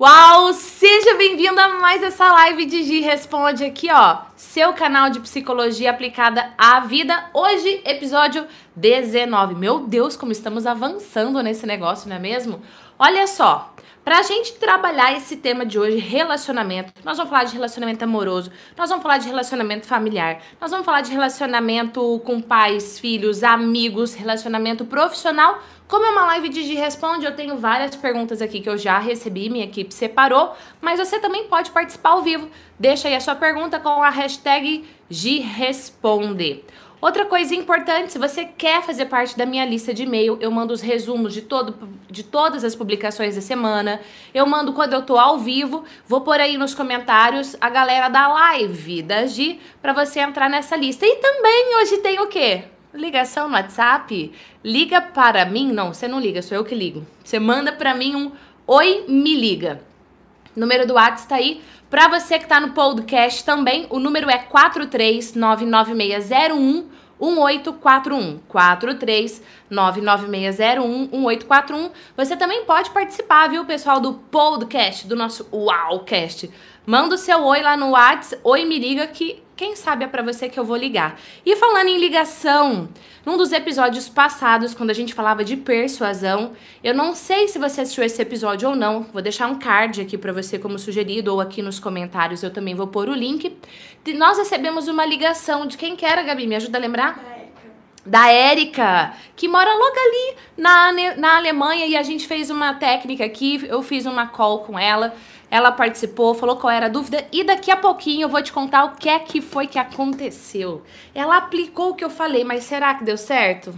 Uau! Seja bem-vindo a mais essa live de Gi Responde aqui, ó. Seu canal de psicologia aplicada à vida. Hoje, episódio 19. Meu Deus, como estamos avançando nesse negócio, não é mesmo? Olha só, Pra gente trabalhar esse tema de hoje, relacionamento, nós vamos falar de relacionamento amoroso, nós vamos falar de relacionamento familiar, nós vamos falar de relacionamento com pais, filhos, amigos, relacionamento profissional. Como é uma live de Responde, eu tenho várias perguntas aqui que eu já recebi, minha equipe separou, mas você também pode participar ao vivo. Deixa aí a sua pergunta com a hashtag Gi Responde. Outra coisa importante, se você quer fazer parte da minha lista de e-mail, eu mando os resumos de, todo, de todas as publicações da semana. Eu mando quando eu tô ao vivo. Vou pôr aí nos comentários a galera da live da Gi para você entrar nessa lista. E também hoje tem o quê? Ligação no WhatsApp? Liga para mim? Não, você não liga, sou eu que ligo. Você manda para mim um oi, me liga. O número do WhatsApp está aí. Para você que está no podcast também, o número é 4399601 1841 43996011841. Você também pode participar, viu, pessoal do podcast, do nosso Uaucast. Manda o seu oi lá no WhatsApp, oi me liga que quem sabe é para você que eu vou ligar. E falando em ligação, num dos episódios passados, quando a gente falava de persuasão, eu não sei se você assistiu esse episódio ou não. Vou deixar um card aqui para você como sugerido ou aqui nos comentários eu também vou pôr o link. E nós recebemos uma ligação de quem que era, Gabi? Me ajuda a lembrar? da Érica, que mora logo ali na, na Alemanha e a gente fez uma técnica aqui, eu fiz uma call com ela ela participou, falou qual era a dúvida e daqui a pouquinho eu vou te contar o que é que foi que aconteceu. Ela aplicou o que eu falei, mas será que deu certo?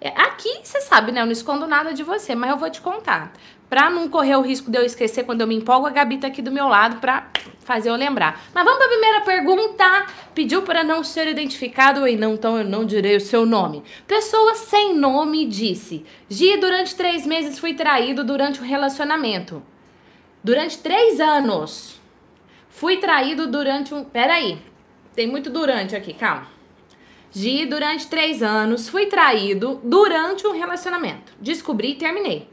É, aqui você sabe, né? Eu não escondo nada de você, mas eu vou te contar. Pra não correr o risco de eu esquecer quando eu me empolgo, a Gabi tá aqui do meu lado pra fazer eu lembrar. Mas vamos pra primeira pergunta. Pediu para não ser identificado e não, então eu não direi o seu nome. Pessoa sem nome disse: Gi, durante três meses fui traído durante o relacionamento. Durante três anos. Fui traído durante um. Peraí. Tem muito durante aqui, calma. Gi, durante três anos, fui traído durante um relacionamento. Descobri e terminei.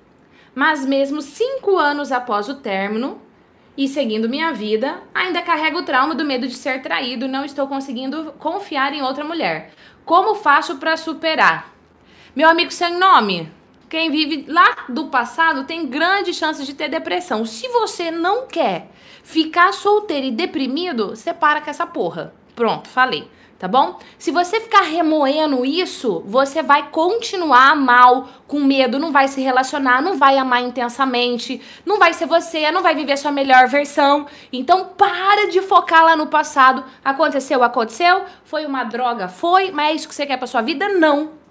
Mas mesmo cinco anos após o término e seguindo minha vida, ainda carrego o trauma do medo de ser traído não estou conseguindo confiar em outra mulher. Como faço para superar? Meu amigo sem nome, quem vive lá do passado tem grandes chances de ter depressão. Se você não quer ficar solteiro e deprimido, você para com essa porra. Pronto, falei. Tá bom? Se você ficar remoendo isso, você vai continuar mal, com medo, não vai se relacionar, não vai amar intensamente, não vai ser você, não vai viver sua melhor versão. Então para de focar lá no passado. Aconteceu, aconteceu. Foi uma droga, foi, mas é isso que você quer pra sua vida? Não.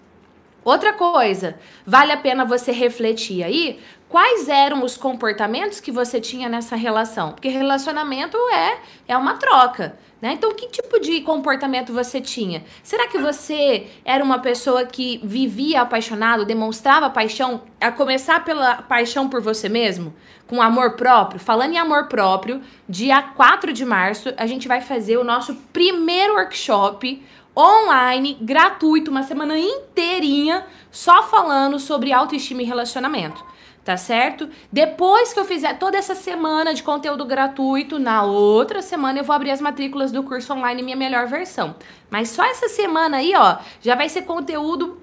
Outra coisa, vale a pena você refletir aí quais eram os comportamentos que você tinha nessa relação. Porque relacionamento é, é uma troca. Né? Então, que tipo de comportamento você tinha? Será que você era uma pessoa que vivia apaixonado, demonstrava paixão, a começar pela paixão por você mesmo? Com amor próprio? Falando em amor próprio, dia 4 de março, a gente vai fazer o nosso primeiro workshop online, gratuito, uma semana inteirinha, só falando sobre autoestima e relacionamento. Tá certo? Depois que eu fizer toda essa semana de conteúdo gratuito, na outra semana eu vou abrir as matrículas do curso online Minha Melhor Versão. Mas só essa semana aí, ó, já vai ser conteúdo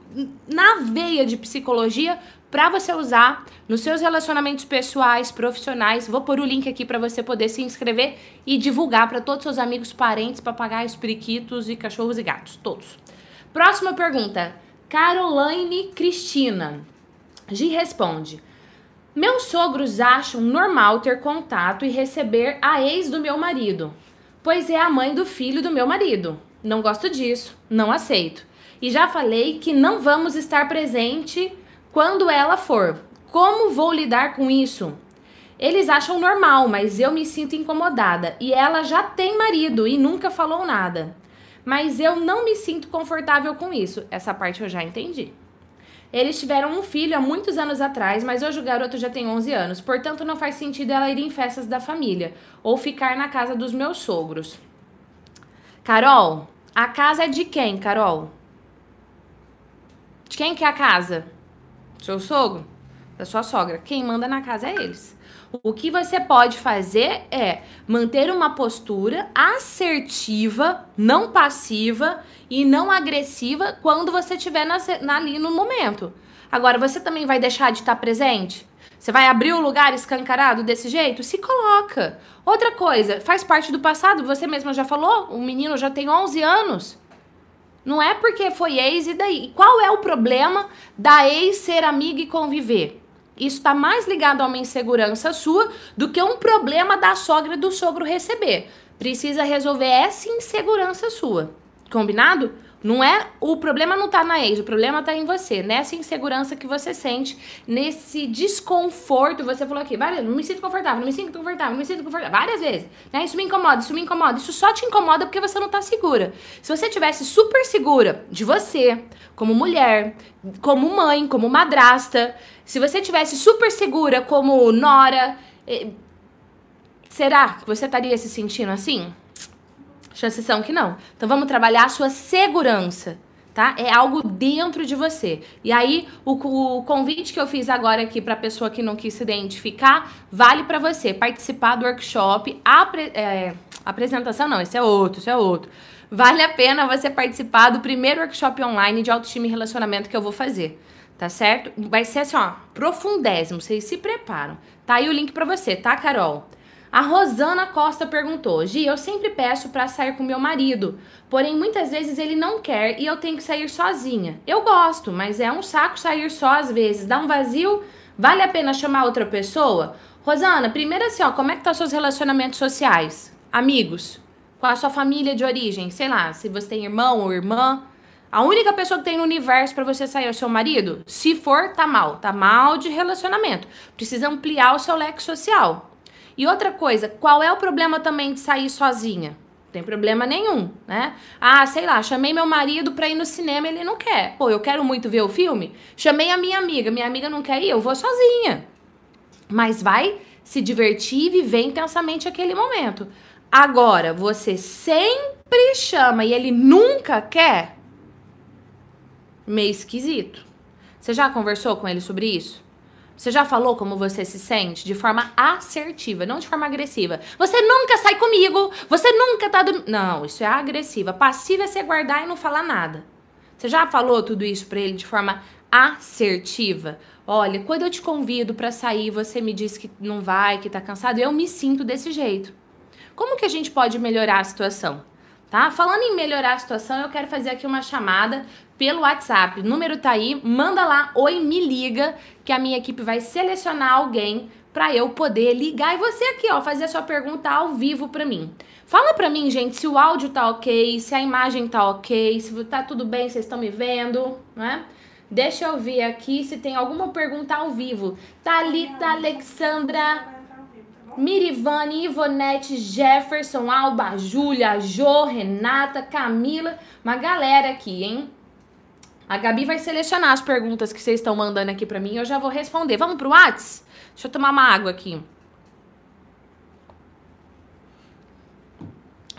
na veia de psicologia para você usar nos seus relacionamentos pessoais, profissionais. Vou pôr o link aqui para você poder se inscrever e divulgar para todos os seus amigos, parentes, papagaios, periquitos e cachorros e gatos, todos. Próxima pergunta. Caroline Cristina. Gi responde: Meus sogros acham normal ter contato e receber a ex do meu marido, pois é a mãe do filho do meu marido. Não gosto disso, não aceito. E já falei que não vamos estar presente quando ela for. Como vou lidar com isso? Eles acham normal, mas eu me sinto incomodada e ela já tem marido e nunca falou nada. Mas eu não me sinto confortável com isso. Essa parte eu já entendi. Eles tiveram um filho há muitos anos atrás, mas hoje o garoto já tem 11 anos, portanto não faz sentido ela ir em festas da família ou ficar na casa dos meus sogros. Carol, a casa é de quem, Carol? De quem que é a casa? Seu sogro? Da sua sogra. Quem manda na casa é eles. O que você pode fazer é manter uma postura assertiva, não passiva e não agressiva quando você estiver na, na, ali no momento. Agora, você também vai deixar de estar presente? Você vai abrir o lugar escancarado desse jeito? Se coloca. Outra coisa, faz parte do passado, você mesma já falou, o menino já tem 11 anos. Não é porque foi ex e daí. Qual é o problema da ex ser amiga e conviver? Isso está mais ligado a uma insegurança sua do que um problema da sogra e do sogro receber. Precisa resolver essa insegurança sua. Combinado? Não é o problema não tá na ex, o problema tá em você, nessa insegurança que você sente, nesse desconforto. Você falou aqui, várias, não me sinto confortável, não me sinto confortável, não me sinto confortável, várias vezes, né? Isso me incomoda, isso me incomoda, isso só te incomoda porque você não tá segura. Se você tivesse super segura de você, como mulher, como mãe, como madrasta, se você tivesse super segura como nora, eh, será que você estaria se sentindo assim? Chances são que não. Então vamos trabalhar a sua segurança, tá? É algo dentro de você. E aí o, o convite que eu fiz agora aqui para pessoa que não quis se identificar vale para você participar do workshop. Apre, é, apresentação não, esse é outro, esse é outro. Vale a pena você participar do primeiro workshop online de autoestima e relacionamento que eu vou fazer. Tá certo? Vai ser assim, ó, profundésimo. Vocês se preparam. Tá aí o link para você, tá, Carol? A Rosana Costa perguntou: Gi, eu sempre peço para sair com meu marido, porém muitas vezes ele não quer e eu tenho que sair sozinha. Eu gosto, mas é um saco sair só às vezes. Dá um vazio? Vale a pena chamar outra pessoa? Rosana, primeiro assim, ó, como é que tá seus relacionamentos sociais? Amigos? Com a sua família de origem? Sei lá, se você tem irmão ou irmã. A única pessoa que tem no universo para você sair é o seu marido? Se for, tá mal. Tá mal de relacionamento. Precisa ampliar o seu leque social. E outra coisa, qual é o problema também de sair sozinha? Não tem problema nenhum, né? Ah, sei lá, chamei meu marido pra ir no cinema, ele não quer. Pô, eu quero muito ver o filme. Chamei a minha amiga, minha amiga não quer ir, eu vou sozinha. Mas vai se divertir e viver intensamente aquele momento. Agora, você sempre chama e ele nunca quer? Meio esquisito. Você já conversou com ele sobre isso? Você já falou como você se sente de forma assertiva, não de forma agressiva. Você nunca sai comigo, você nunca tá do... Não, isso é agressiva. Passiva é você guardar e não falar nada. Você já falou tudo isso para ele de forma assertiva? Olha, quando eu te convido para sair, você me diz que não vai, que tá cansado, eu me sinto desse jeito. Como que a gente pode melhorar a situação? Tá? Falando em melhorar a situação, eu quero fazer aqui uma chamada pelo WhatsApp. O número tá aí, manda lá, oi, me liga, que a minha equipe vai selecionar alguém para eu poder ligar e você aqui, ó, fazer a sua pergunta ao vivo para mim. Fala para mim, gente, se o áudio tá ok, se a imagem tá ok, se tá tudo bem, vocês estão me vendo, né? Deixa eu ver aqui se tem alguma pergunta ao vivo. Thalita Alexandra Mirivane, Ivonete, Jefferson, Alba, Júlia, Jo, Renata, Camila, uma galera aqui, hein? A Gabi vai selecionar as perguntas que vocês estão mandando aqui para mim e eu já vou responder. Vamos pro Whats? Deixa eu tomar uma água aqui.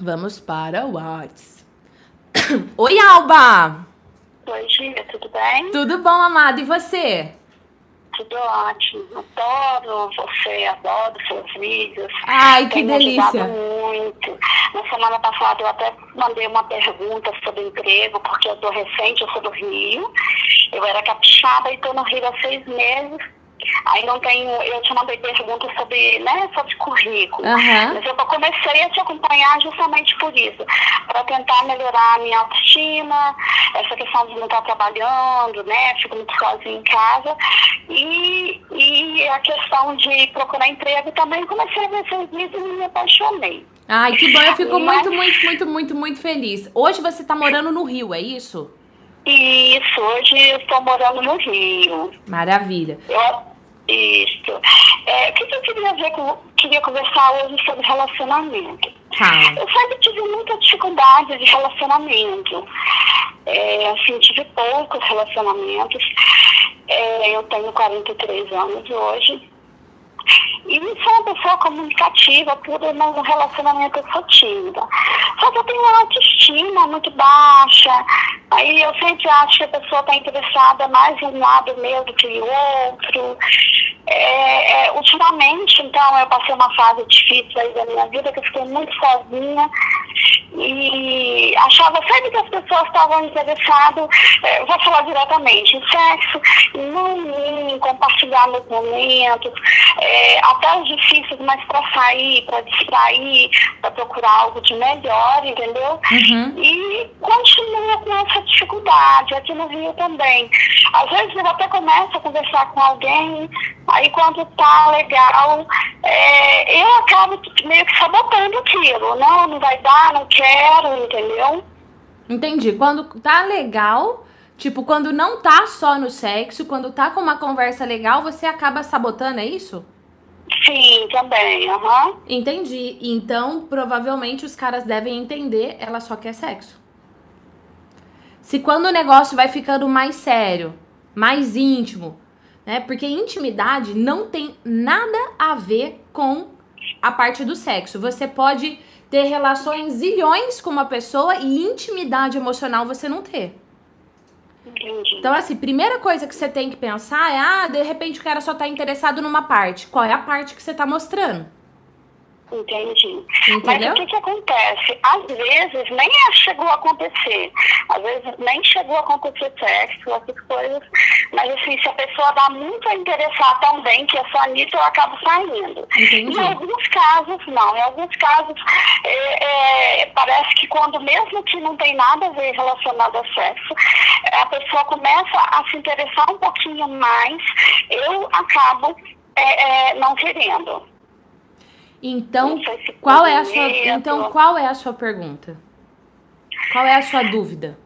Vamos para o Whats. Oi, Alba! Oi, Gília, tudo bem? Tudo bom, amado. E você? Tudo ótimo. Adoro você, adoro seus vídeos. Ai, que Tem delícia. muito. Na semana passada eu até mandei uma pergunta sobre emprego, porque eu tô recente, eu sou do Rio. Eu era capixaba e estou no Rio há seis meses Aí não tenho, eu te mandei perguntas sobre, né, sobre currículo. Uhum. Mas eu comecei a te acompanhar justamente por isso, para tentar melhorar a minha autoestima, essa questão de não estar trabalhando, né, fico muito sozinha em casa. E, e a questão de procurar emprego também comecei a ver seus vídeos e me apaixonei. Ai, que bom, eu fico Mas... muito, muito, muito, muito, muito feliz. Hoje você está morando no Rio, é isso? Isso, hoje eu estou morando no Rio. Maravilha. Eu, isso. É, o que eu queria ver com, queria conversar hoje sobre relacionamento. Ah. Eu sempre tive muita dificuldade de relacionamento. É, assim, tive poucos relacionamentos. É, eu tenho 43 anos hoje. E sou uma pessoa comunicativa, tudo no relacionamento eu sou tímida. Só que eu tenho uma autoestima muito baixa. Aí eu sempre acho que a pessoa está interessada mais em um lado meu do que em outro. É, é, ultimamente, então, eu passei uma fase difícil aí da minha vida, que eu fiquei muito sozinha e achava sempre que as pessoas estavam interessadas, é, vou falar diretamente, em sexo, não em compartilhar meus momentos, é, até os difíceis, mas para sair, para distrair, para procurar algo de melhor, entendeu? Uhum. E continua com essa dificuldade, aqui no Rio também. Às vezes eu até começo a conversar com alguém, aí quando tá legal, é, eu acabo meio que sabotando aquilo. Não, não vai dar, não quero, entendeu? Entendi. Quando tá legal, tipo, quando não tá só no sexo, quando tá com uma conversa legal, você acaba sabotando, é isso? Sim, também, aham. Uhum. Entendi. Então, provavelmente os caras devem entender, ela só quer sexo. Se quando o negócio vai ficando mais sério, mais íntimo, né? Porque intimidade não tem nada a ver com a parte do sexo. Você pode ter relações zilhões com uma pessoa e intimidade emocional você não ter. Entendi. Então, assim, primeira coisa que você tem que pensar é: ah, de repente o cara só tá interessado numa parte. Qual é a parte que você tá mostrando? Entendi. Entendeu? Mas o que, que acontece? Às vezes nem chegou a acontecer. Às vezes nem chegou a acontecer sexo, essas coisas. Mas assim, se a pessoa dá muito a interessar também, que é só nisso, eu acabo saindo. Entendi. Em alguns casos, não. Em alguns casos, é, é, parece que quando mesmo que não tem nada a ver relacionado ao sexo, a pessoa começa a se interessar um pouquinho mais, eu acabo é, é não querendo. Então, qual é a sua, então qual é a sua pergunta? Qual é a sua dúvida?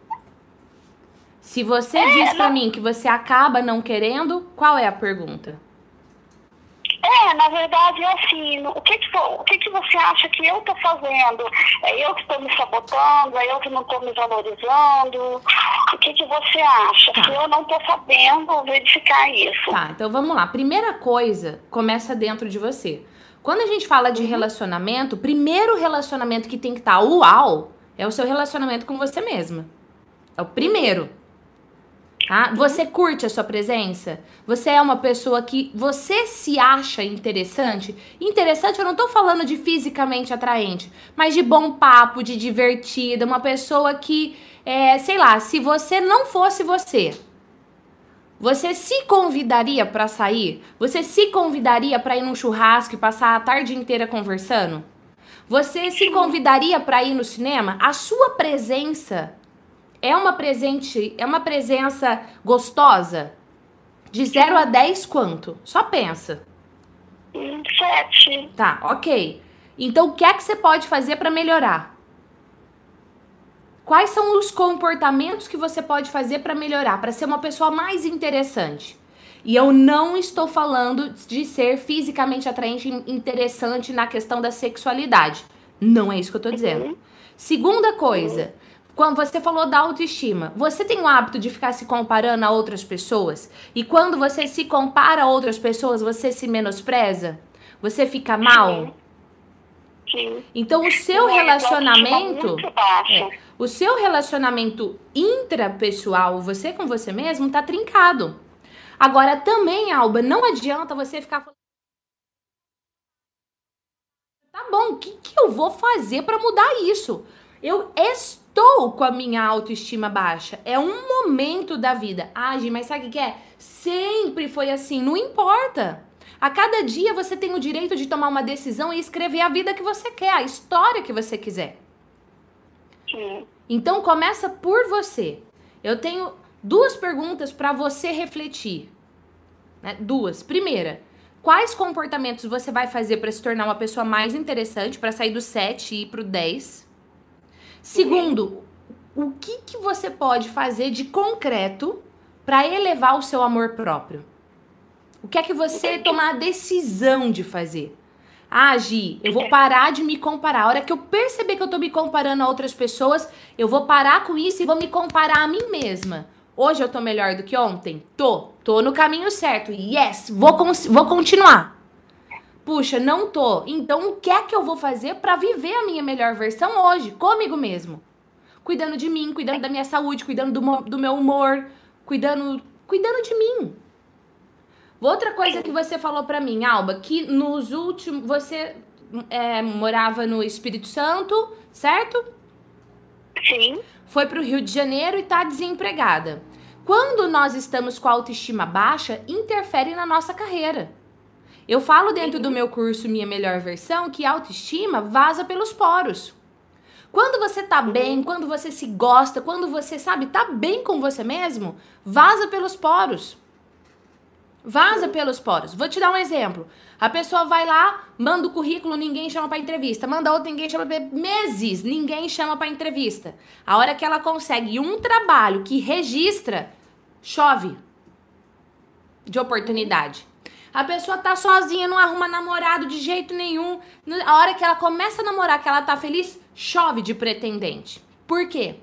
Se você é, diz para mim que você acaba não querendo, qual é a pergunta? É, na verdade é assim, o que que, o que que você acha que eu tô fazendo? É eu que estou me sabotando? É eu que não estou me valorizando? O que que você acha? Tá. Que eu não estou sabendo verificar isso. Tá, então vamos lá. Primeira coisa, começa dentro de você. Quando a gente fala de uhum. relacionamento, o primeiro relacionamento que tem que estar tá uau é o seu relacionamento com você mesma. É o primeiro. Tá? Uhum. Você curte a sua presença? Você é uma pessoa que você se acha interessante? Interessante, eu não tô falando de fisicamente atraente, mas de bom papo, de divertida, uma pessoa que, é, sei lá, se você não fosse você, você se convidaria para sair? Você se convidaria para ir num churrasco e passar a tarde inteira conversando? Você se convidaria para ir no cinema? A sua presença é uma presente, é uma presença gostosa? De 0 a 10 quanto? Só pensa. Sete. Tá, ok. Então o que é que você pode fazer para melhorar? Quais são os comportamentos que você pode fazer para melhorar, para ser uma pessoa mais interessante? E eu não estou falando de ser fisicamente atraente e interessante na questão da sexualidade. Não é isso que eu estou dizendo. Uhum. Segunda coisa, quando você falou da autoestima, você tem o hábito de ficar se comparando a outras pessoas? E quando você se compara a outras pessoas, você se menospreza? Você fica mal? Sim. Então o seu relacionamento. É, o seu relacionamento intrapessoal, você com você mesmo, tá trincado. Agora também, Alba, não adianta você ficar falando. Tá bom, o que, que eu vou fazer para mudar isso? Eu estou com a minha autoestima baixa. É um momento da vida. Ah, Gi, mas sabe o que é? Sempre foi assim, não importa. A cada dia você tem o direito de tomar uma decisão e escrever a vida que você quer, a história que você quiser. Sim. Então começa por você. Eu tenho duas perguntas para você refletir. Né? Duas. Primeira, quais comportamentos você vai fazer para se tornar uma pessoa mais interessante, para sair do 7 e ir pro 10? Segundo, o que, que você pode fazer de concreto para elevar o seu amor próprio? O que é que você tomar a decisão de fazer? Ah, Gi, eu vou parar de me comparar. A hora que eu perceber que eu tô me comparando a outras pessoas, eu vou parar com isso e vou me comparar a mim mesma. Hoje eu tô melhor do que ontem? Tô. Tô no caminho certo. Yes, vou, vou continuar. Puxa, não tô. Então o que é que eu vou fazer para viver a minha melhor versão hoje, comigo mesmo? Cuidando de mim, cuidando da minha saúde, cuidando do, do meu humor, cuidando, cuidando de mim. Outra coisa que você falou pra mim, Alba, que nos últimos. Você é, morava no Espírito Santo, certo? Sim. Foi pro Rio de Janeiro e tá desempregada. Quando nós estamos com a autoestima baixa, interfere na nossa carreira. Eu falo dentro do meu curso Minha Melhor Versão que a autoestima vaza pelos poros. Quando você tá bem, quando você se gosta, quando você sabe, tá bem com você mesmo, vaza pelos poros. Vaza pelos poros. Vou te dar um exemplo. A pessoa vai lá, manda o currículo, ninguém chama para entrevista. Manda outro, ninguém chama pra... meses, ninguém chama para entrevista. A hora que ela consegue um trabalho que registra, chove de oportunidade. A pessoa tá sozinha, não arruma namorado de jeito nenhum. A hora que ela começa a namorar, que ela tá feliz, chove de pretendente. Por quê?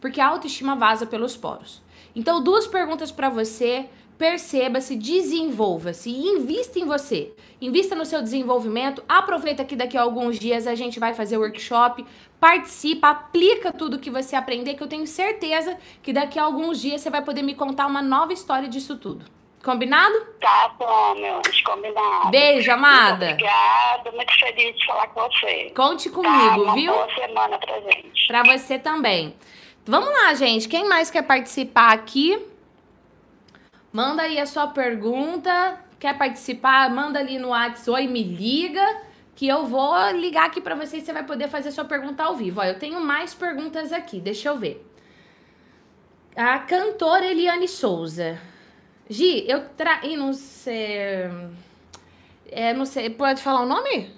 Porque a autoestima vaza pelos poros. Então, duas perguntas para você perceba-se, desenvolva-se e invista em você. Invista no seu desenvolvimento. Aproveita que daqui a alguns dias a gente vai fazer workshop. Participa, aplica tudo que você aprender, que eu tenho certeza que daqui a alguns dias você vai poder me contar uma nova história disso tudo. Combinado? Tá bom, meu anjo, combinado. Beijo, amada. Obrigada, muito feliz de falar com você. Conte Tá, comigo, uma viu? boa semana pra gente. Pra você também. Vamos lá, gente. Quem mais quer participar aqui? Manda aí a sua pergunta. Quer participar? Manda ali no WhatsApp. Oi, me liga. Que eu vou ligar aqui pra você e você vai poder fazer sua pergunta ao vivo. Ó, eu tenho mais perguntas aqui. Deixa eu ver. A cantora Eliane Souza. Gi, eu traí, não sei. É, não sei. Pode falar o nome?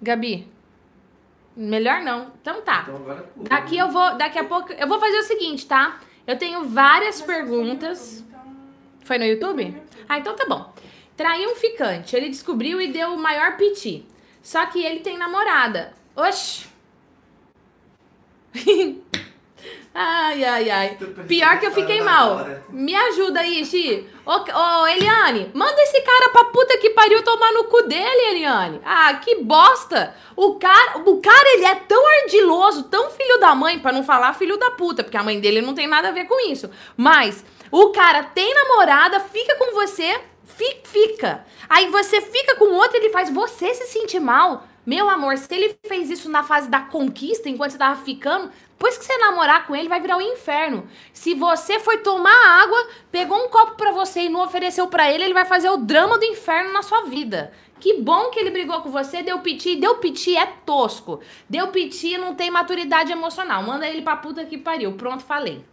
Gabi? Melhor não. Então tá. Então agora pula. Daqui eu vou, daqui a pouco, eu vou fazer o seguinte, tá? Eu tenho várias perguntas. Foi no YouTube? Ah, então tá bom. Traí um ficante, ele descobriu e deu o maior piti. Só que ele tem namorada. Oxi. ai, ai, ai. Pior que eu fiquei mal. Me ajuda aí, Xi. Ô, ô, Eliane, manda esse cara pra puta que pariu tomar no cu dele, Eliane. Ah, que bosta. O cara, o cara, ele é tão ardiloso, tão filho da mãe, pra não falar filho da puta, porque a mãe dele não tem nada a ver com isso. Mas o cara tem namorada, fica com você, fi- fica. Aí você fica com outro, ele faz você se sentir mal. Meu amor, se ele fez isso na fase da conquista, enquanto você tava ficando, depois que você namorar com ele, vai virar o inferno. Se você foi tomar água, pegou um copo pra você e não ofereceu pra ele, ele vai fazer o drama do inferno na sua vida. Que bom que ele brigou com você, deu piti. Deu piti é tosco. Deu piti não tem maturidade emocional. Manda ele pra puta que pariu. Pronto, falei.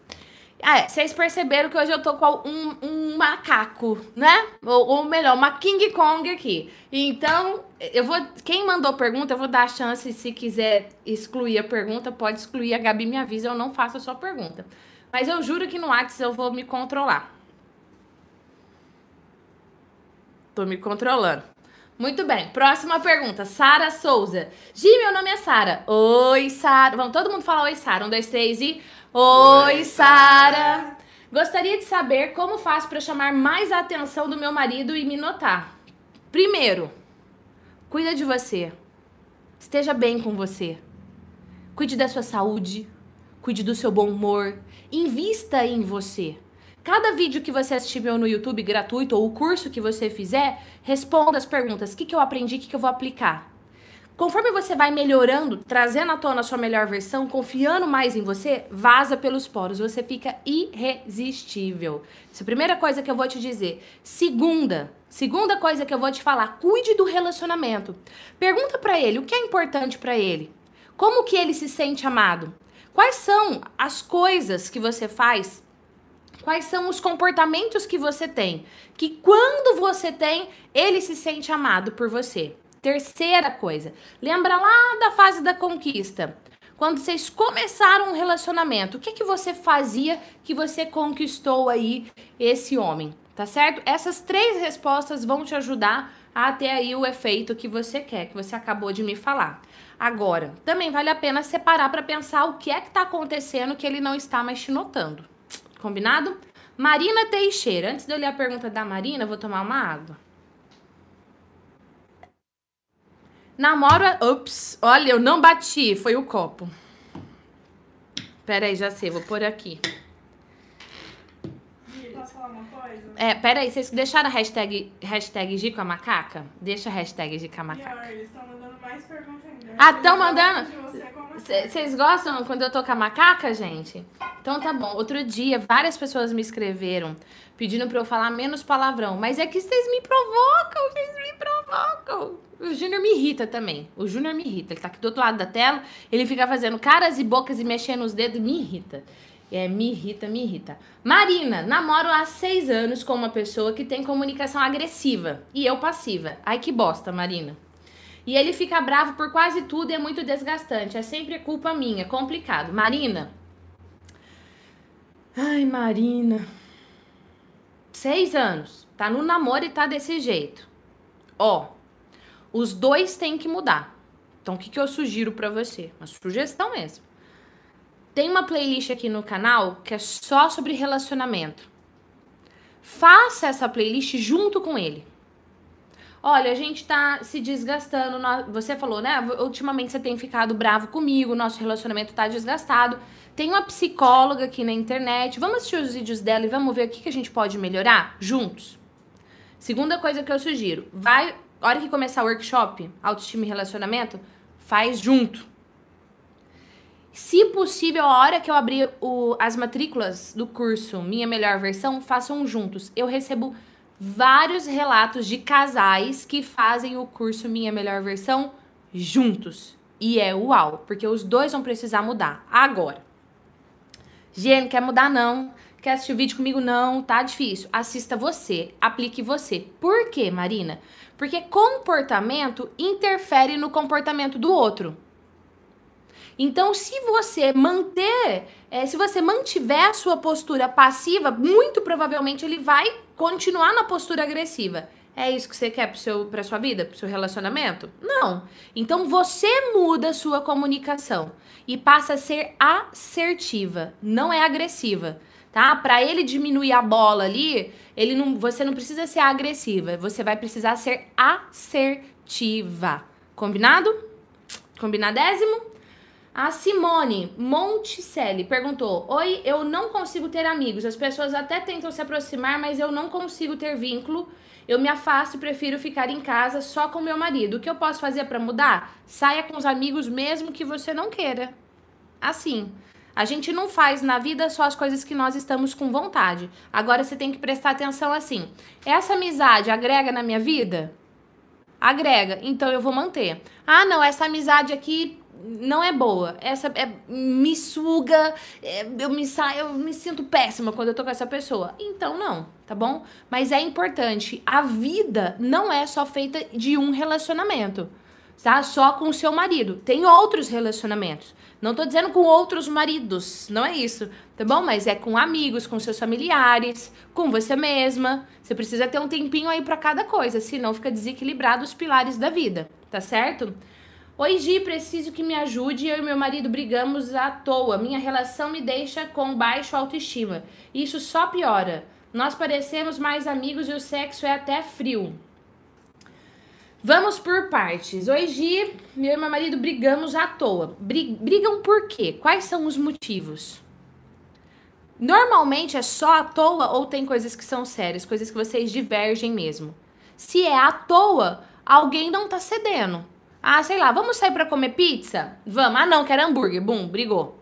Ah, é, vocês perceberam que hoje eu tô com um, um macaco, né? Ou, ou melhor, uma King Kong aqui. Então, eu vou. Quem mandou pergunta, eu vou dar a chance, se quiser excluir a pergunta, pode excluir. A Gabi me avisa, eu não faço a sua pergunta. Mas eu juro que no WhatsApp eu vou me controlar. Tô me controlando. Muito bem, próxima pergunta. Sara Souza. Gi, meu nome é Sara. Oi, Sara. Vamos todo mundo falar oi, Sara. Um, dois, três e. Oi, Sara. Gostaria de saber como faço para chamar mais a atenção do meu marido e me notar. Primeiro, cuida de você. Esteja bem com você. Cuide da sua saúde. Cuide do seu bom humor. Invista em você. Cada vídeo que você assistir meu no YouTube gratuito ou o curso que você fizer, responda as perguntas: o que, que eu aprendi, o que, que eu vou aplicar. Conforme você vai melhorando, trazendo à tona a sua melhor versão, confiando mais em você, vaza pelos poros, você fica irresistível. Essa é a primeira coisa que eu vou te dizer. Segunda, segunda coisa que eu vou te falar, cuide do relacionamento. Pergunta pra ele o que é importante pra ele. Como que ele se sente amado? Quais são as coisas que você faz Quais são os comportamentos que você tem? Que quando você tem, ele se sente amado por você. Terceira coisa, lembra lá da fase da conquista. Quando vocês começaram um relacionamento, o que que você fazia que você conquistou aí esse homem? Tá certo? Essas três respostas vão te ajudar a ter aí o efeito que você quer, que você acabou de me falar. Agora, também vale a pena separar para pensar o que é que tá acontecendo que ele não está mais te notando. Combinado? Marina Teixeira. Antes de eu ler a pergunta da Marina, vou tomar uma água. Namoro. a- Ups, olha, eu não bati, foi o copo. Pera aí, já sei, vou pôr aqui. Gui, posso falar uma coisa? É, pera aí, vocês deixaram a hashtag, hashtag Gico a Macaca? Deixa a hashtag Gico a Macaca. Pior, eles estão mandando mais perguntas ainda. Ah, Eles tão gostam mandando? Vocês gostam quando eu tô com a macaca, gente? Então tá bom. Outro dia, várias pessoas me escreveram pedindo pra eu falar menos palavrão. Mas é que vocês me provocam, vocês me provocam. O Júnior me irrita também. O Júnior me irrita. Ele tá aqui do outro lado da tela, ele fica fazendo caras e bocas e mexendo os dedos, me irrita. É, me irrita, me irrita. Marina, namoro há seis anos com uma pessoa que tem comunicação agressiva e eu passiva. Ai, que bosta, Marina. E ele fica bravo por quase tudo e é muito desgastante. É sempre culpa minha. Complicado. Marina. Ai, Marina. Seis anos. Tá no namoro e tá desse jeito. Ó, os dois têm que mudar. Então, o que, que eu sugiro pra você? Uma sugestão mesmo. Tem uma playlist aqui no canal que é só sobre relacionamento. Faça essa playlist junto com ele. Olha, a gente tá se desgastando. Você falou, né? Ultimamente você tem ficado bravo comigo, nosso relacionamento tá desgastado. Tem uma psicóloga aqui na internet. Vamos assistir os vídeos dela e vamos ver o que, que a gente pode melhorar juntos? Segunda coisa que eu sugiro: vai, hora que começar o workshop, autoestima e relacionamento, faz junto. Se possível, a hora que eu abrir o- as matrículas do curso Minha Melhor Versão, façam juntos. Eu recebo vários relatos de casais que fazem o curso Minha Melhor Versão juntos. E é uau, porque os dois vão precisar mudar. Agora. Gente, quer mudar não? Quer assistir o vídeo comigo? Não, tá difícil. Assista você, aplique você. Por quê, Marina? Porque comportamento interfere no comportamento do outro. Então, se você manter, eh, se você mantiver a sua postura passiva, muito provavelmente ele vai continuar na postura agressiva. É isso que você quer pro seu, pra sua vida, pro seu relacionamento? Não. Então você muda a sua comunicação e passa a ser assertiva, não é agressiva, tá? Para ele diminuir a bola ali, ele não, você não precisa ser agressiva, você vai precisar ser assertiva. Combinado? Combinadésimo? A Simone Monticelli perguntou: Oi, eu não consigo ter amigos. As pessoas até tentam se aproximar, mas eu não consigo ter vínculo. Eu me afasto e prefiro ficar em casa só com meu marido. O que eu posso fazer para mudar? Saia com os amigos mesmo que você não queira. Assim. A gente não faz na vida só as coisas que nós estamos com vontade. Agora você tem que prestar atenção assim. Essa amizade agrega na minha vida? Agrega, então eu vou manter. Ah, não, essa amizade aqui não é boa. Essa é, me suga, é, eu, me sa, eu me sinto péssima quando eu tô com essa pessoa. Então não, tá bom? Mas é importante, a vida não é só feita de um relacionamento, tá? Só com o seu marido. Tem outros relacionamentos. Não tô dizendo com outros maridos, não é isso, tá bom? Mas é com amigos, com seus familiares, com você mesma. Você precisa ter um tempinho aí pra cada coisa, senão fica desequilibrado os pilares da vida, tá certo? Oi, Gi, preciso que me ajude. Eu e meu marido brigamos à toa. Minha relação me deixa com baixo autoestima. Isso só piora. Nós parecemos mais amigos e o sexo é até frio. Vamos por partes. Oi, Gi, e meu marido brigamos à toa. Bri- Brigam por quê? Quais são os motivos? Normalmente é só à toa ou tem coisas que são sérias, coisas que vocês divergem mesmo. Se é à toa, alguém não tá cedendo. Ah, sei lá, vamos sair pra comer pizza? Vamos. Ah, não, quero hambúrguer. Bum, brigou.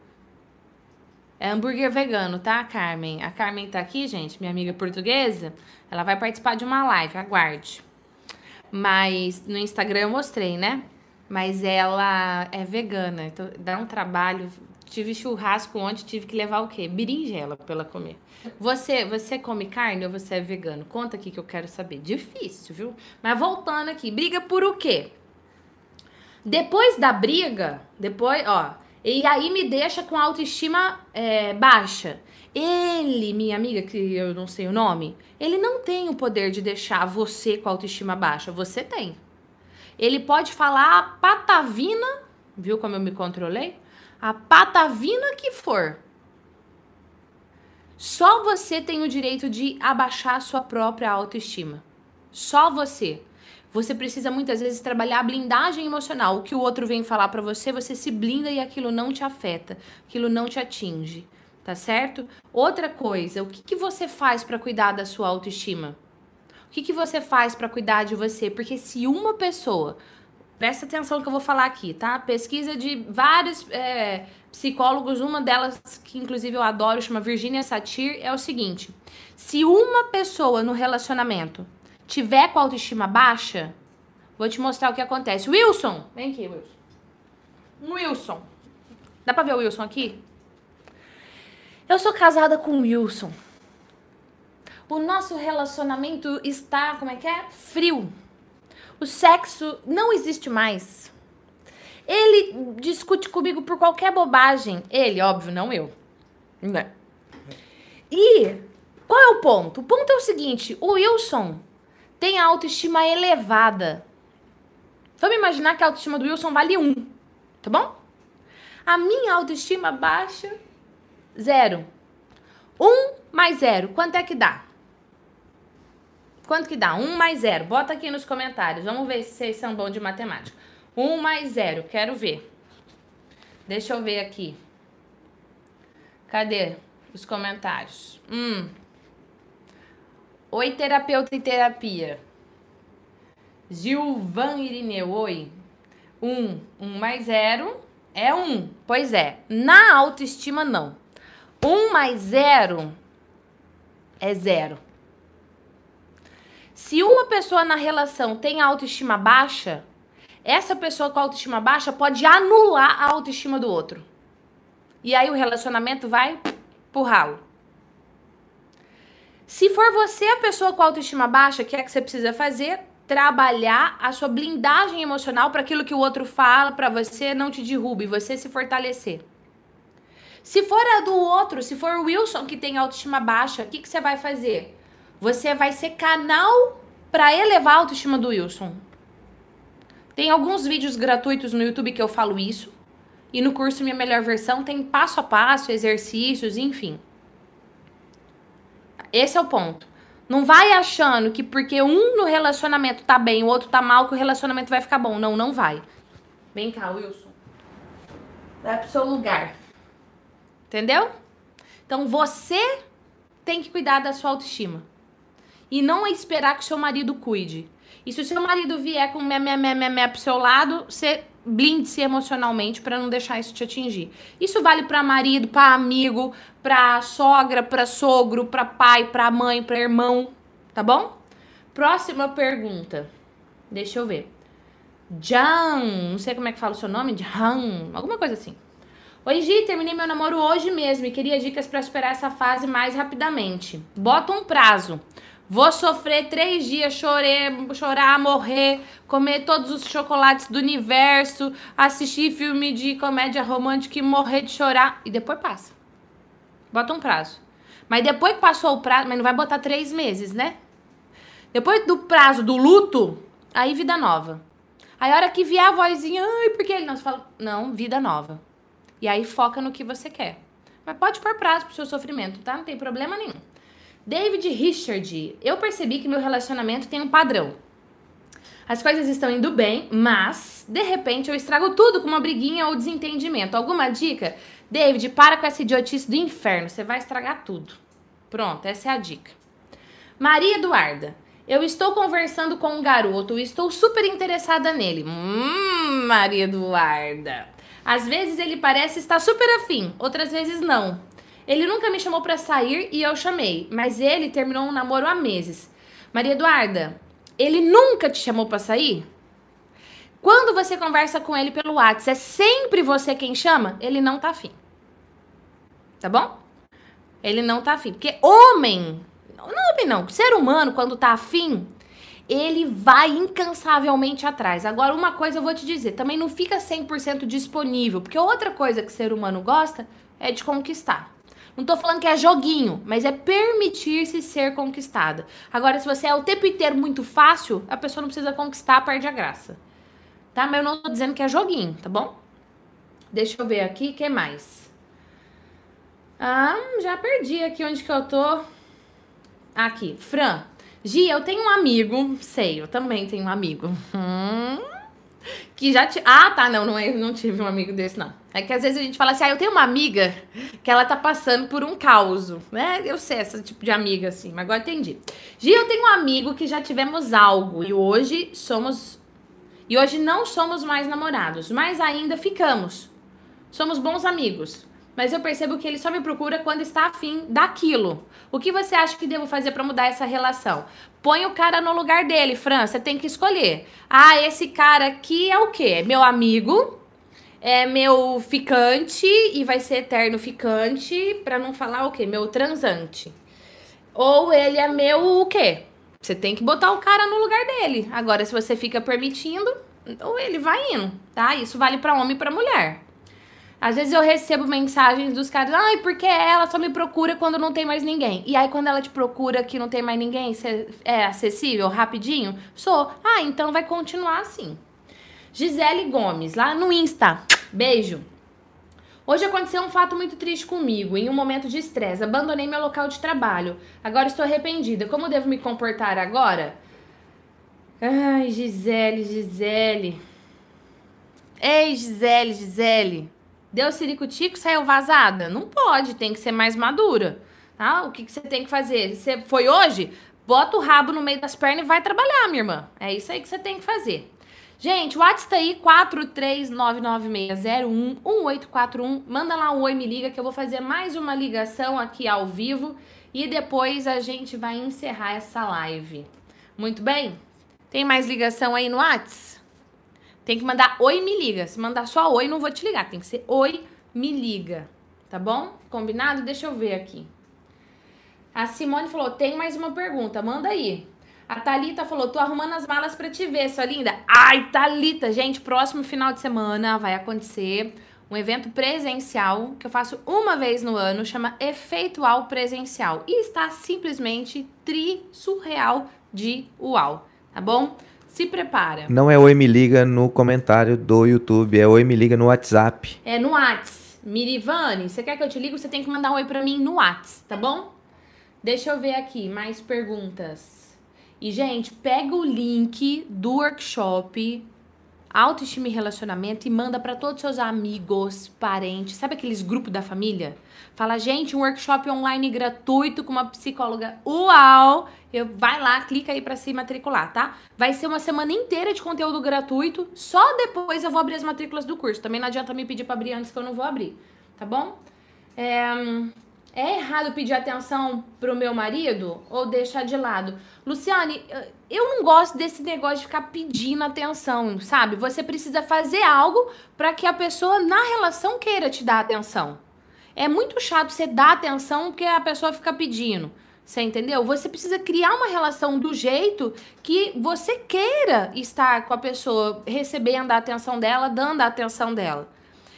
É hambúrguer vegano, tá, Carmen? A Carmen tá aqui, gente, minha amiga portuguesa. Ela vai participar de uma live, aguarde. Mas no Instagram eu mostrei, né? Mas ela é vegana, então dá um trabalho. Tive churrasco ontem, tive que levar o quê? Berinjela pra ela comer. Você, você come carne ou você é vegano? Conta aqui que eu quero saber. Difícil, viu? Mas voltando aqui, briga por o quê? Depois da briga, depois, ó, e aí me deixa com autoestima é, baixa. Ele, minha amiga, que eu não sei o nome, ele não tem o poder de deixar você com autoestima baixa. Você tem. Ele pode falar a patavina, viu como eu me controlei? A patavina que for. Só você tem o direito de abaixar a sua própria autoestima. Só você. Você precisa muitas vezes trabalhar a blindagem emocional. O que o outro vem falar pra você, você se blinda e aquilo não te afeta, aquilo não te atinge, tá certo? Outra coisa, o que, que você faz para cuidar da sua autoestima? O que, que você faz para cuidar de você? Porque se uma pessoa, presta atenção que eu vou falar aqui, tá? Pesquisa de vários é, psicólogos, uma delas que inclusive eu adoro, chama Virginia Satir, é o seguinte: se uma pessoa no relacionamento tiver com a autoestima baixa, vou te mostrar o que acontece. Wilson, vem aqui, Wilson. Wilson. Dá pra ver o Wilson aqui? Eu sou casada com o Wilson. O nosso relacionamento está, como é que é? Frio. O sexo não existe mais. Ele discute comigo por qualquer bobagem. Ele, óbvio, não eu. Né? E qual é o ponto? O ponto é o seguinte: o Wilson tem autoestima elevada. Vamos imaginar que a autoestima do Wilson vale um, tá bom? A minha autoestima baixa Zero. Um mais zero, quanto é que dá? Quanto que dá? Um mais zero. Bota aqui nos comentários. Vamos ver se vocês são bons de matemática. Um mais zero, quero ver. Deixa eu ver aqui. Cadê os comentários? Hum. Oi, terapeuta e terapia. Gilvan Irineu, oi. Um. Um mais zero é um. Pois é. Na autoestima, não. 1 mais 0 é zero. Se uma pessoa na relação tem autoestima baixa, essa pessoa com autoestima baixa pode anular a autoestima do outro. E aí o relacionamento vai pro ralo. Se for você a pessoa com autoestima baixa, o que é que você precisa fazer? Trabalhar a sua blindagem emocional para aquilo que o outro fala para você não te derrube, você se fortalecer. Se for a do outro, se for o Wilson que tem autoestima baixa, o que, que você vai fazer? Você vai ser canal para elevar a autoestima do Wilson. Tem alguns vídeos gratuitos no YouTube que eu falo isso. E no curso Minha Melhor Versão tem passo a passo, exercícios, enfim. Esse é o ponto. Não vai achando que porque um no relacionamento tá bem, o outro tá mal, que o relacionamento vai ficar bom. Não, não vai. Vem cá, Wilson. Vai pro seu lugar. Entendeu? Então você tem que cuidar da sua autoestima. E não esperar que o seu marido cuide. E se o seu marido vier com mé, mé, mé, mé, mé pro seu lado, você blinde-se emocionalmente para não deixar isso te atingir. Isso vale para marido, para amigo, para sogra, para sogro, para pai, para mãe, para irmão, tá bom? Próxima pergunta. Deixa eu ver. Jan, não sei como é que fala o seu nome, Jan, alguma coisa assim. Oi, Gi, terminei meu namoro hoje mesmo e queria dicas para superar essa fase mais rapidamente. Bota um prazo. Vou sofrer três dias, chorei, chorar, morrer, comer todos os chocolates do universo, assistir filme de comédia romântica e morrer de chorar. E depois passa. Bota um prazo. Mas depois que passou o prazo, mas não vai botar três meses, né? Depois do prazo do luto, aí vida nova. Aí a hora que vier a vozinha, ai, porque ele não? Fala, não, vida nova. E aí foca no que você quer. Mas pode pôr prazo pro seu sofrimento, tá? Não tem problema nenhum. David Richard, eu percebi que meu relacionamento tem um padrão. As coisas estão indo bem, mas de repente eu estrago tudo com uma briguinha ou desentendimento. Alguma dica? David, para com essa idiotice do inferno, você vai estragar tudo. Pronto, essa é a dica. Maria Eduarda, eu estou conversando com um garoto estou super interessada nele. Hum, Maria Eduarda. Às vezes ele parece estar super afim, outras vezes não. Ele nunca me chamou para sair e eu chamei, mas ele terminou um namoro há meses. Maria Eduarda, ele nunca te chamou para sair? Quando você conversa com ele pelo WhatsApp, é sempre você quem chama? Ele não tá afim. Tá bom? Ele não tá afim. Porque homem, não homem não, ser humano, quando tá afim, ele vai incansavelmente atrás. Agora, uma coisa eu vou te dizer, também não fica 100% disponível, porque outra coisa que ser humano gosta é de conquistar. Não tô falando que é joguinho, mas é permitir-se ser conquistada. Agora, se você é o tempo inteiro muito fácil, a pessoa não precisa conquistar, perde a graça. Tá? Mas eu não tô dizendo que é joguinho, tá bom? Deixa eu ver aqui, que mais? Ah, já perdi aqui onde que eu tô. Aqui, Fran. Gi, eu tenho um amigo, sei, eu também tenho um amigo. Hum, que já te... Ah, tá, não, não, é, não tive um amigo desse, não. É que às vezes a gente fala assim, ah, eu tenho uma amiga que ela tá passando por um caos, né? Eu sei esse tipo de amiga, assim, mas agora entendi. Gi, eu tenho um amigo que já tivemos algo e hoje somos... E hoje não somos mais namorados, mas ainda ficamos. Somos bons amigos. Mas eu percebo que ele só me procura quando está afim daquilo. O que você acha que devo fazer para mudar essa relação? Põe o cara no lugar dele, Fran. Você tem que escolher. Ah, esse cara aqui é o quê? Meu amigo, é meu ficante e vai ser eterno ficante, para não falar o quê? Meu transante. Ou ele é meu o quê? Você tem que botar o cara no lugar dele. Agora, se você fica permitindo, ou ele vai indo, tá? Isso vale para homem e para mulher. Às vezes eu recebo mensagens dos caras, ai, porque ela só me procura quando não tem mais ninguém. E aí, quando ela te procura que não tem mais ninguém, você é acessível, rapidinho? Sou. Ah, então vai continuar assim. Gisele Gomes, lá no Insta. Beijo. Hoje aconteceu um fato muito triste comigo, em um momento de estresse. Abandonei meu local de trabalho. Agora estou arrependida. Como devo me comportar agora? Ai, Gisele, Gisele. Ei, Gisele, Gisele. Deu ciricutico, saiu vazada? Não pode, tem que ser mais madura. Tá? O que, que você tem que fazer? Você foi hoje? Bota o rabo no meio das pernas e vai trabalhar, minha irmã. É isso aí que você tem que fazer. Gente, o WhatsApp tá aí, 43996011841. Manda lá um oi, me liga, que eu vou fazer mais uma ligação aqui ao vivo. E depois a gente vai encerrar essa live. Muito bem? Tem mais ligação aí no WhatsApp? Tem que mandar oi, me liga. Se mandar só oi, não vou te ligar. Tem que ser oi, me liga. Tá bom? Combinado? Deixa eu ver aqui. A Simone falou: tem mais uma pergunta, manda aí. A Thalita falou: tô arrumando as malas pra te ver, sua linda. Ai, Thalita, gente, próximo final de semana vai acontecer um evento presencial que eu faço uma vez no ano, chama Efeitual Presencial. E está simplesmente tri surreal de uau, tá bom? Se prepara. Não é Oi Me Liga no comentário do YouTube, é Oi Me Liga no WhatsApp. É no WhatsApp. Mirivane, você quer que eu te ligue? Você tem que mandar um oi pra mim no WhatsApp, tá bom? Deixa eu ver aqui, mais perguntas. E, gente, pega o link do workshop autoestima e relacionamento e manda para todos os seus amigos, parentes, sabe aqueles grupos da família? Fala, gente, um workshop online gratuito com uma psicóloga. Uau! Eu, vai lá, clica aí para se matricular, tá? Vai ser uma semana inteira de conteúdo gratuito. Só depois eu vou abrir as matrículas do curso. Também não adianta me pedir para abrir antes que eu não vou abrir, tá bom? É, é errado pedir atenção pro meu marido ou deixar de lado? Luciane, eu não gosto desse negócio de ficar pedindo atenção, sabe? Você precisa fazer algo para que a pessoa na relação queira te dar atenção. É muito chato você dar atenção porque a pessoa fica pedindo. Você entendeu? Você precisa criar uma relação do jeito que você queira estar com a pessoa, recebendo a atenção dela, dando a atenção dela.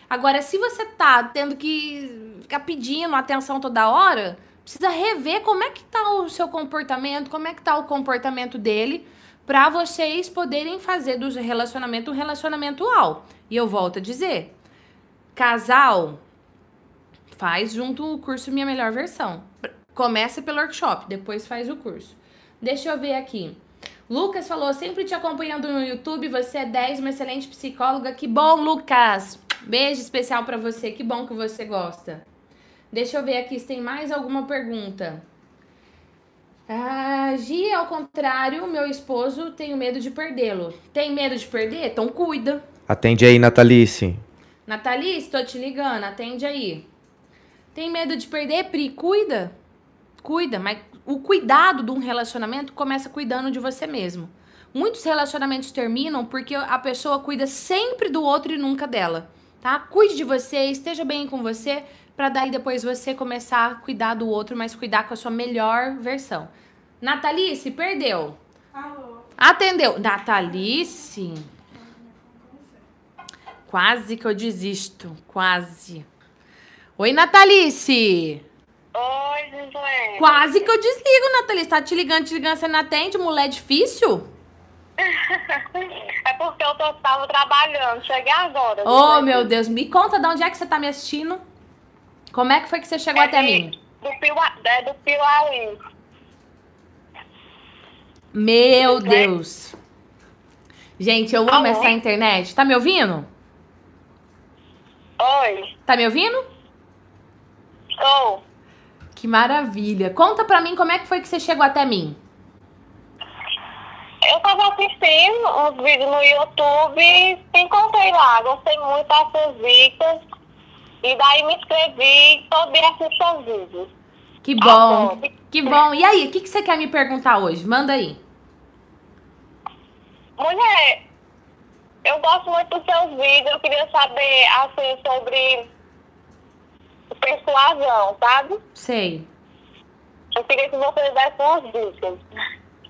Agora, se você tá tendo que ficar pedindo atenção toda hora, precisa rever como é que tá o seu comportamento, como é que tá o comportamento dele, para vocês poderem fazer do relacionamento um relacionamento real. E eu volto a dizer, casal faz junto o curso Minha Melhor Versão. Começa pelo workshop, depois faz o curso. Deixa eu ver aqui. Lucas falou, sempre te acompanhando no YouTube, você é 10, uma excelente psicóloga. Que bom, Lucas! Beijo especial para você, que bom que você gosta. Deixa eu ver aqui se tem mais alguma pergunta. Ah, Gi, ao contrário, meu esposo, tenho medo de perdê-lo. Tem medo de perder? Então cuida. Atende aí, Natalice. Natalice, tô te ligando, atende aí. Tem medo de perder, Pri? Cuida. Cuida, mas o cuidado de um relacionamento começa cuidando de você mesmo. Muitos relacionamentos terminam porque a pessoa cuida sempre do outro e nunca dela, tá? Cuide de você, esteja bem com você, para daí depois você começar a cuidar do outro, mas cuidar com a sua melhor versão. Natalice, perdeu. Alô. Atendeu. Natalice. Quase que eu desisto, quase. Oi, Natalice! Oi, Gisele. Quase que eu desligo, Natalice. Tá te ligando, te ligando, você não atende? Mulher difícil? É porque eu tô, tava trabalhando. Cheguei agora. Oh, meu Deus. Me conta de onde é que você tá me assistindo. Como é que foi que você chegou É até de- mim? Do, Piua, é do Piauí. Meu bem? Deus. Gente, eu amo Alô? essa internet. Tá me ouvindo? Oi. Tá me ouvindo? Ou. Que maravilha. Conta pra mim como é que foi que você chegou até mim. Eu tava assistindo uns vídeos no YouTube e encontrei lá. Gostei muito das suas dicas. E daí me inscrevi dia assisto seus vídeos. Que bom. Adoro. Que bom. E aí, o que, que você quer me perguntar hoje? Manda aí. Mulher, eu gosto muito dos seus vídeos. Eu queria saber, assim, sobre persuasão, sabe? Sei. Eu queria que você desse umas dicas.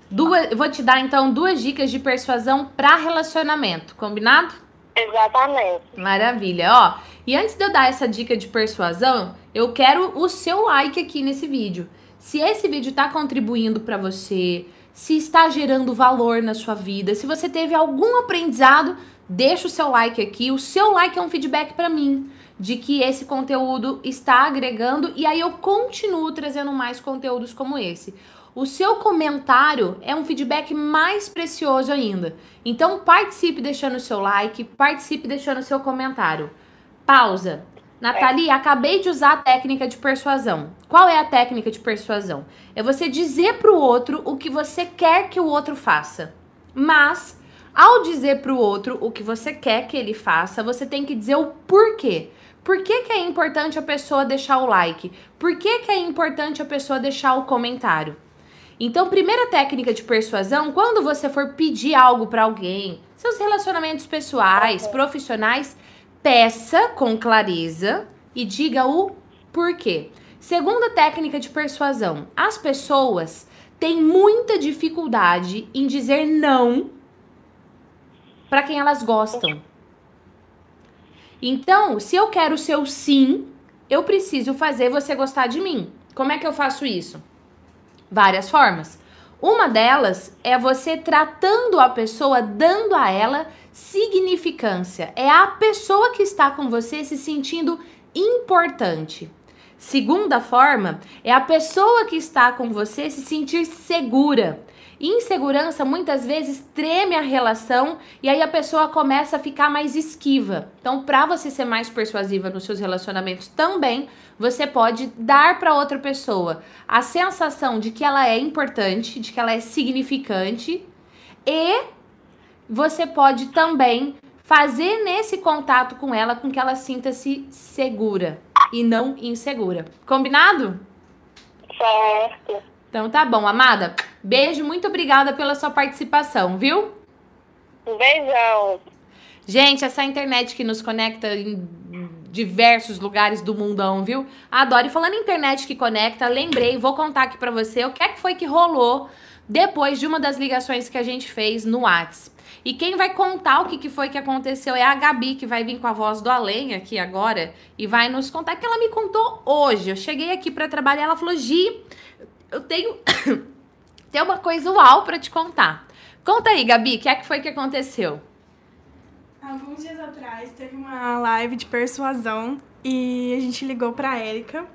Duas, vou te dar então duas dicas de persuasão pra relacionamento, combinado? Exatamente. Maravilha, ó. E antes de eu dar essa dica de persuasão, eu quero o seu like aqui nesse vídeo. Se esse vídeo tá contribuindo pra você, se está gerando valor na sua vida, se você teve algum aprendizado, deixa o seu like aqui. O seu like é um feedback pra mim de que esse conteúdo está agregando e aí eu continuo trazendo mais conteúdos como esse. O seu comentário é um feedback mais precioso ainda. Então participe deixando o seu like, participe deixando o seu comentário. Pausa. Nathalie, acabei de usar a técnica de persuasão. Qual é a técnica de persuasão? É você dizer pro outro o que você quer que o outro faça. Mas, ao dizer pro outro o que você quer que ele faça, você tem que dizer o porquê. Por que, que é importante a pessoa deixar o like? Por que, que é importante a pessoa deixar o comentário? Então, primeira técnica de persuasão, quando você for pedir algo para alguém, seus relacionamentos pessoais, profissionais, peça com clareza e diga o porquê. Segunda técnica de persuasão, as pessoas têm muita dificuldade em dizer não para quem elas gostam. Então, se eu quero o seu sim, eu preciso fazer você gostar de mim. Como é que eu faço isso? Várias formas. Uma delas é você tratando a pessoa, dando a ela significância. É a pessoa que está com você se sentindo importante. Segunda forma é a pessoa que está com você se sentir segura. Insegurança muitas vezes treme a relação e aí a pessoa começa a ficar mais esquiva. Então, para você ser mais persuasiva nos seus relacionamentos também, você pode dar para outra pessoa a sensação de que ela é importante, de que ela é significante e você pode também fazer nesse contato com ela com que ela sinta-se segura e não insegura. Combinado? Certo. Então tá bom, amada. Beijo, muito obrigada pela sua participação, viu? Um beijão. Gente, essa internet que nos conecta em diversos lugares do mundão, viu? Adoro. E falando em internet que conecta, lembrei, vou contar aqui pra você o que é que foi que rolou depois de uma das ligações que a gente fez no Whats. E quem vai contar o que, que foi que aconteceu é a Gabi, que vai vir com a voz do além aqui agora e vai nos contar que ela me contou hoje. Eu cheguei aqui pra trabalhar, ela falou: "Gi, eu tenho tem uma coisa uau pra te contar". Conta aí, Gabi, o que é que foi que aconteceu? Alguns dias atrás teve uma live de persuasão e a gente ligou pra Érica.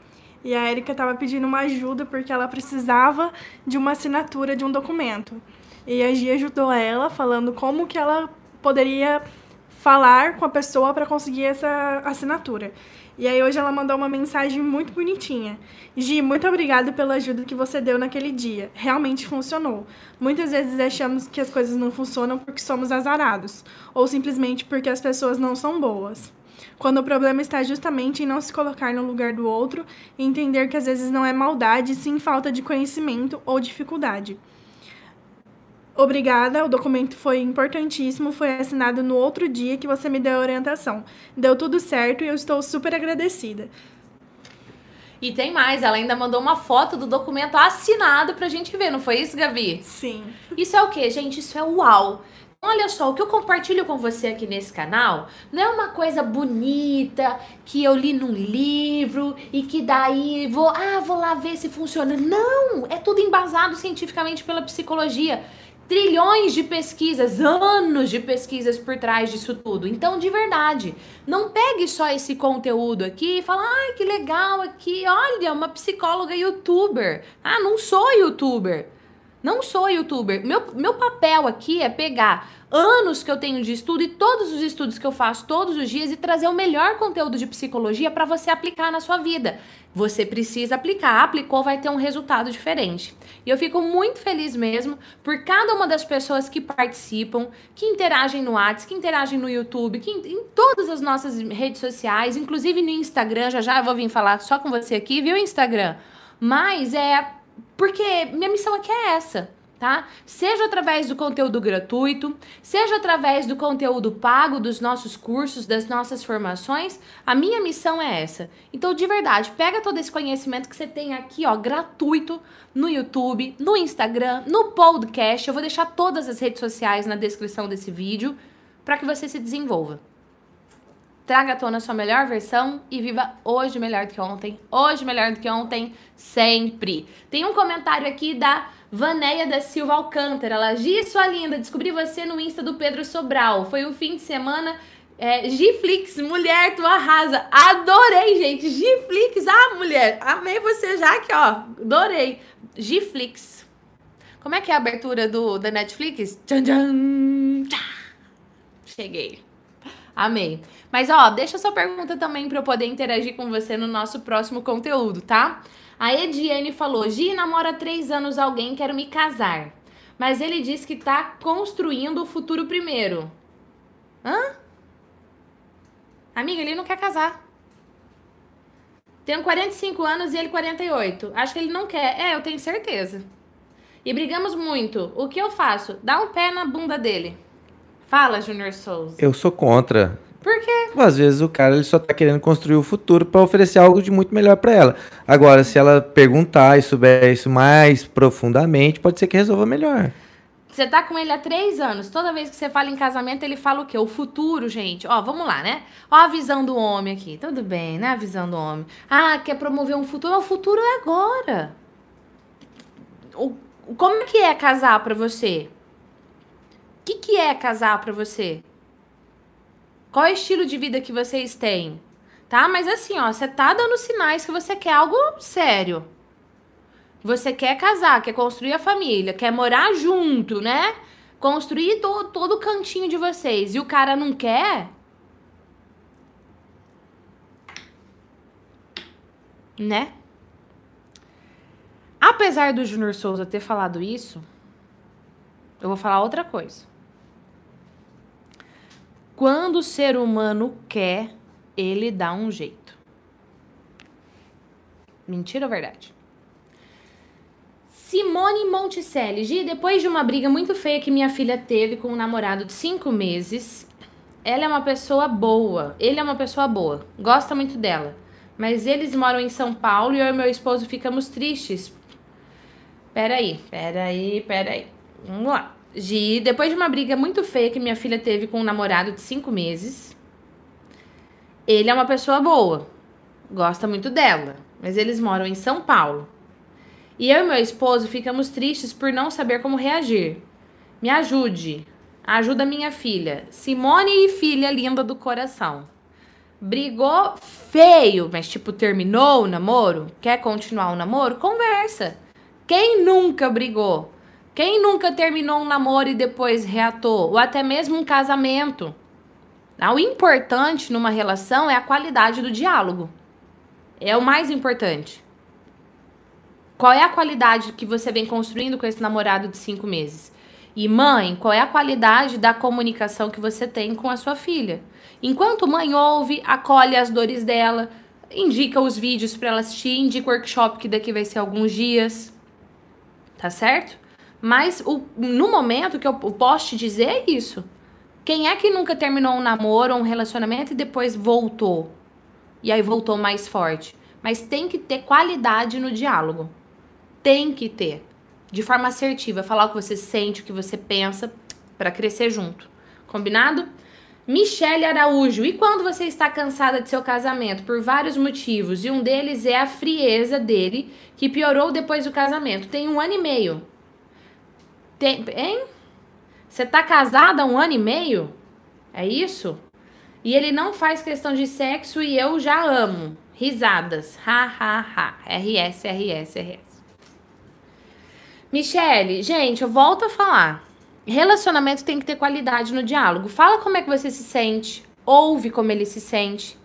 E a Érica tava pedindo uma ajuda porque ela precisava de uma assinatura de um documento. E a Gia ajudou ela falando como que ela poderia falar com a pessoa para conseguir essa assinatura. E aí hoje ela mandou uma mensagem muito bonitinha. Gi, muito obrigada pela ajuda que você deu naquele dia. Realmente funcionou. Muitas vezes achamos que as coisas não funcionam porque somos azarados, ou simplesmente porque as pessoas não são boas. Quando o problema está justamente em não se colocar no lugar do outro e entender que às vezes não é maldade, sim falta de conhecimento ou dificuldade. Obrigada, o documento foi importantíssimo, foi assinado no outro dia que você me deu a orientação. Deu tudo certo e eu estou super agradecida. E tem mais, ela ainda mandou uma foto do documento assinado pra gente ver, não foi isso, Gabi? Sim. Isso é o quê, gente? Isso é uau! Olha só, o que eu compartilho com você aqui nesse canal não é uma coisa bonita que eu li num livro e que daí vou, ah, vou lá ver se funciona. Não, é tudo embasado cientificamente pela psicologia. Trilhões de pesquisas, anos de pesquisas por trás disso tudo. Então, de verdade, não pegue só esse conteúdo aqui e fala, ai, que legal aqui, olha, uma psicóloga youtuber. Ah, não sou youtuber. Não sou youtuber. Meu, meu papel aqui é pegar anos que eu tenho de estudo e todos os estudos que eu faço todos os dias e trazer o melhor conteúdo de psicologia para você aplicar na sua vida. Você precisa aplicar, aplicou, vai ter um resultado diferente. E eu fico muito feliz mesmo por cada uma das pessoas que participam, que interagem no WhatsApp, que interagem no YouTube, que em, em todas as nossas redes sociais, inclusive no Instagram, já já eu vou vir falar só com você aqui, viu, Instagram? Mas é porque minha missão aqui é essa tá? Seja através do conteúdo gratuito, seja através do conteúdo pago dos nossos cursos, das nossas formações, a minha missão é essa. Então, de verdade, pega todo esse conhecimento que você tem aqui, ó, gratuito no YouTube, no Instagram, no podcast. Eu vou deixar todas as redes sociais na descrição desse vídeo para que você se desenvolva. Traga à tona a sua melhor versão e viva hoje melhor do que ontem. Hoje melhor do que ontem, sempre. Tem um comentário aqui da Vanéia da Silva Alcântara. Ela, Gi, sua linda, descobri você no Insta do Pedro Sobral. Foi o fim de semana. É, Giflix, mulher, tu arrasa. Adorei, gente. Giflix, ah, mulher. Amei você já aqui, ó. Adorei. Giflix. Como é que é a abertura do, da Netflix? Tchan, tchan, tchá. Cheguei. Amei. Mas, ó, deixa sua pergunta também para eu poder interagir com você no nosso próximo conteúdo, tá? A Ediane falou: Gi, namora há três anos alguém, quero me casar. Mas ele disse que tá construindo o futuro primeiro. Hã? Amiga, ele não quer casar. Tenho 45 anos e ele 48. Acho que ele não quer. É, eu tenho certeza. E brigamos muito. O que eu faço? Dá um pé na bunda dele. Fala, Junior Souza. Eu sou contra. Por quê? Às vezes o cara ele só tá querendo construir o futuro para oferecer algo de muito melhor para ela. Agora, se ela perguntar e souber isso mais profundamente, pode ser que resolva melhor. Você tá com ele há três anos. Toda vez que você fala em casamento, ele fala o quê? O futuro, gente. Ó, vamos lá, né? Ó a visão do homem aqui. Tudo bem, né? A visão do homem. Ah, quer promover um futuro? O futuro é agora. O, como que é casar para você? O que, que é casar para você? Qual é estilo de vida que vocês têm? Tá? Mas assim, ó, você tá dando sinais que você quer algo sério. Você quer casar, quer construir a família, quer morar junto, né? Construir to todo o cantinho de vocês. E o cara não quer? Né? Apesar do Junior Souza ter falado isso, eu vou falar outra coisa. Quando o ser humano quer, ele dá um jeito. Mentira ou verdade? Simone Monticelli. Gi, depois de uma briga muito feia que minha filha teve com um namorado de cinco meses, ela é uma pessoa boa. Ele é uma pessoa boa. Gosta muito dela. Mas eles moram em São Paulo e eu e meu esposo ficamos tristes. Peraí, peraí, peraí. Vamos lá. Gi, depois de uma briga muito feia que minha filha teve com um namorado de cinco meses, ele é uma pessoa boa, gosta muito dela, mas eles moram em São Paulo. E eu e meu esposo ficamos tristes por não saber como reagir. Me ajude. Ajuda minha filha. Simone e filha linda do coração. Brigou feio, mas tipo, terminou o namoro? Quer continuar o namoro? Conversa. Quem nunca brigou? Quem nunca terminou um namoro e depois reatou? Ou até mesmo um casamento? Ah, o importante numa relação é a qualidade do diálogo. É o mais importante. Qual é a qualidade que você vem construindo com esse namorado de cinco meses? E mãe, qual é a qualidade da comunicação que você tem com a sua filha? Enquanto mãe ouve, acolhe as dores dela, indica os vídeos para ela assistir, indica o workshop que daqui vai ser alguns dias. Tá certo? Mas o, no momento que eu posso te dizer é isso. Quem é que nunca terminou um namoro ou um relacionamento e depois voltou? E aí voltou mais forte. Mas tem que ter qualidade no diálogo. Tem que ter. De forma assertiva. Falar o que você sente, o que você pensa, para crescer junto. Combinado? Michele Araújo, e quando você está cansada de seu casamento por vários motivos, e um deles é a frieza dele, que piorou depois do casamento? Tem um ano e meio. Tem, hein? Você tá casada há um ano e meio? É isso? E ele não faz questão de sexo e eu já amo. Risadas. Ha, ha, ha. RS, RS, RS. Michele, gente, eu volto a falar. Relacionamento tem que ter qualidade no diálogo. Fala como é que você se sente. Ouve como ele se sente.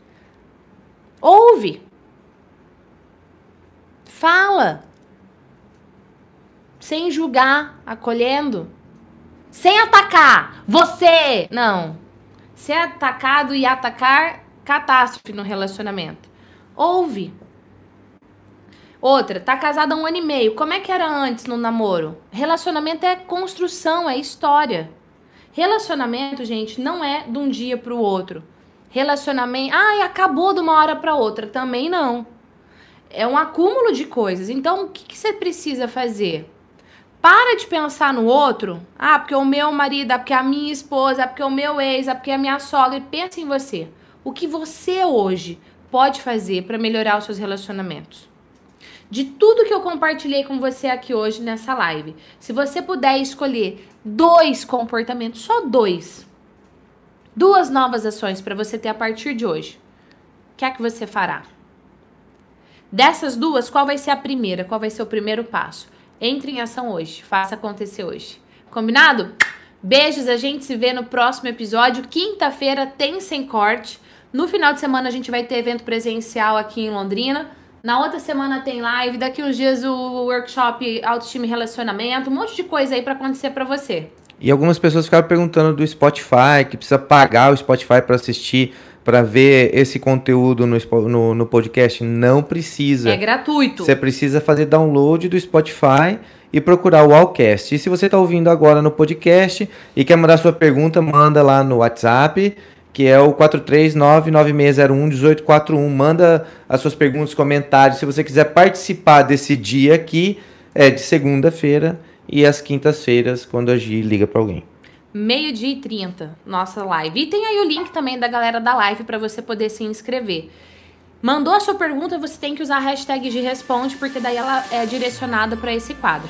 Ouve. Fala. Sem julgar, acolhendo. Sem atacar. Você! Não. Ser atacado e atacar, catástrofe no relacionamento. Ouve. Outra, tá casada há um ano e meio. Como é que era antes no namoro? Relacionamento é construção, é história. Relacionamento, gente, não é de um dia pro outro. Relacionamento, ai, acabou de uma hora para outra. Também não. É um acúmulo de coisas. Então, o que, que você precisa fazer? Para de pensar no outro. Ah, porque o meu marido, ah, porque a minha esposa, ah, porque o meu ex, ah, porque a minha sogra. Pensa em você. O que você hoje pode fazer para melhorar os seus relacionamentos? de tudo que eu compartilhei com você aqui hoje nessa live. Se você puder escolher dois comportamentos, só dois, duas novas ações para você ter a partir de hoje, o que é que você fará? Dessas duas, qual vai ser a primeira? Qual vai ser o primeiro passo? Entre em ação hoje, faça acontecer hoje. Combinado? Beijos, a gente se vê no próximo episódio. Quinta-feira tem sem corte. No final de semana a gente vai ter evento presencial aqui em Londrina. Na outra semana tem live, daqui uns dias o workshop autoestima e relacionamento, um monte de coisa aí para acontecer para você. E algumas pessoas ficaram perguntando do Spotify, que precisa pagar o Spotify para assistir, para ver esse conteúdo no, no, no, podcast. Não precisa. É gratuito. Você precisa fazer download do Spotify e procurar o Allcast. E se você está ouvindo agora no podcast e quer mandar sua pergunta, manda lá no WhatsApp que é o 43996011841. Manda as suas perguntas, comentários. Se você quiser participar desse dia aqui, é de segunda-feira e às quintas-feiras, quando a Gi liga para alguém. Meio-dia e 30, nossa live. E tem aí o link também da galera da live para você poder se inscrever. Mandou a sua pergunta, você tem que usar a hashtag de responde, porque daí ela é direcionada para esse quadro.